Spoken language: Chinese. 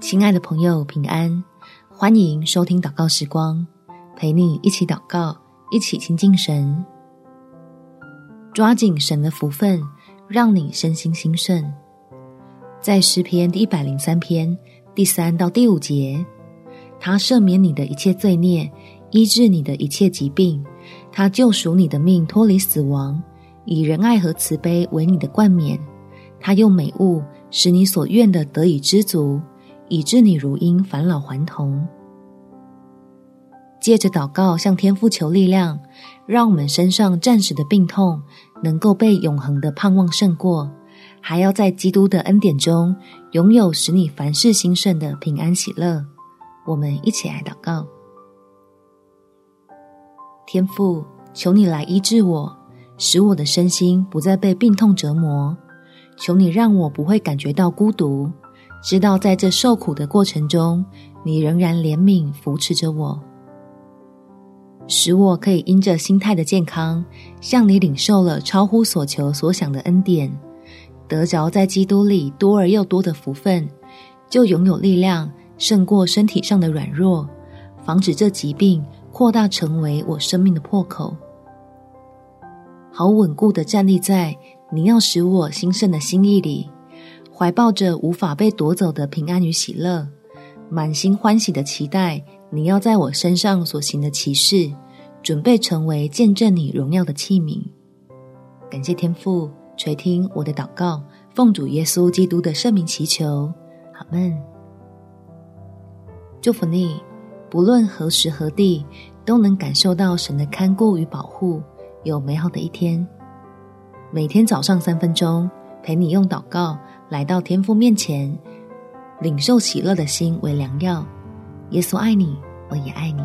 亲爱的朋友，平安！欢迎收听祷告时光，陪你一起祷告，一起亲近神。抓紧神的福分，让你身心兴盛。在诗篇第一百零三篇第三到第五节，他赦免你的一切罪孽，医治你的一切疾病，他救赎你的命脱离死亡，以仁爱和慈悲为你的冠冕，他用美物使你所愿的得以知足。以致你如鹰返老还童。借着祷告向天父求力量，让我们身上暂时的病痛能够被永恒的盼望胜过，还要在基督的恩典中拥有使你凡事兴盛的平安喜乐。我们一起来祷告：天父，求你来医治我，使我的身心不再被病痛折磨。求你让我不会感觉到孤独。知道在这受苦的过程中，你仍然怜悯扶持着我，使我可以因着心态的健康，向你领受了超乎所求所想的恩典，得着在基督里多而又多的福分，就拥有力量胜过身体上的软弱，防止这疾病扩大成为我生命的破口，好稳固地站立在你要使我兴盛的心意里。怀抱着无法被夺走的平安与喜乐，满心欢喜的期待你要在我身上所行的奇事，准备成为见证你荣耀的器皿。感谢天父垂听我的祷告，奉主耶稣基督的圣名祈求，阿门。祝福你，不论何时何地，都能感受到神的看顾与保护，有美好的一天。每天早上三分钟，陪你用祷告。来到天父面前，领受喜乐的心为良药。耶稣爱你，我也爱你。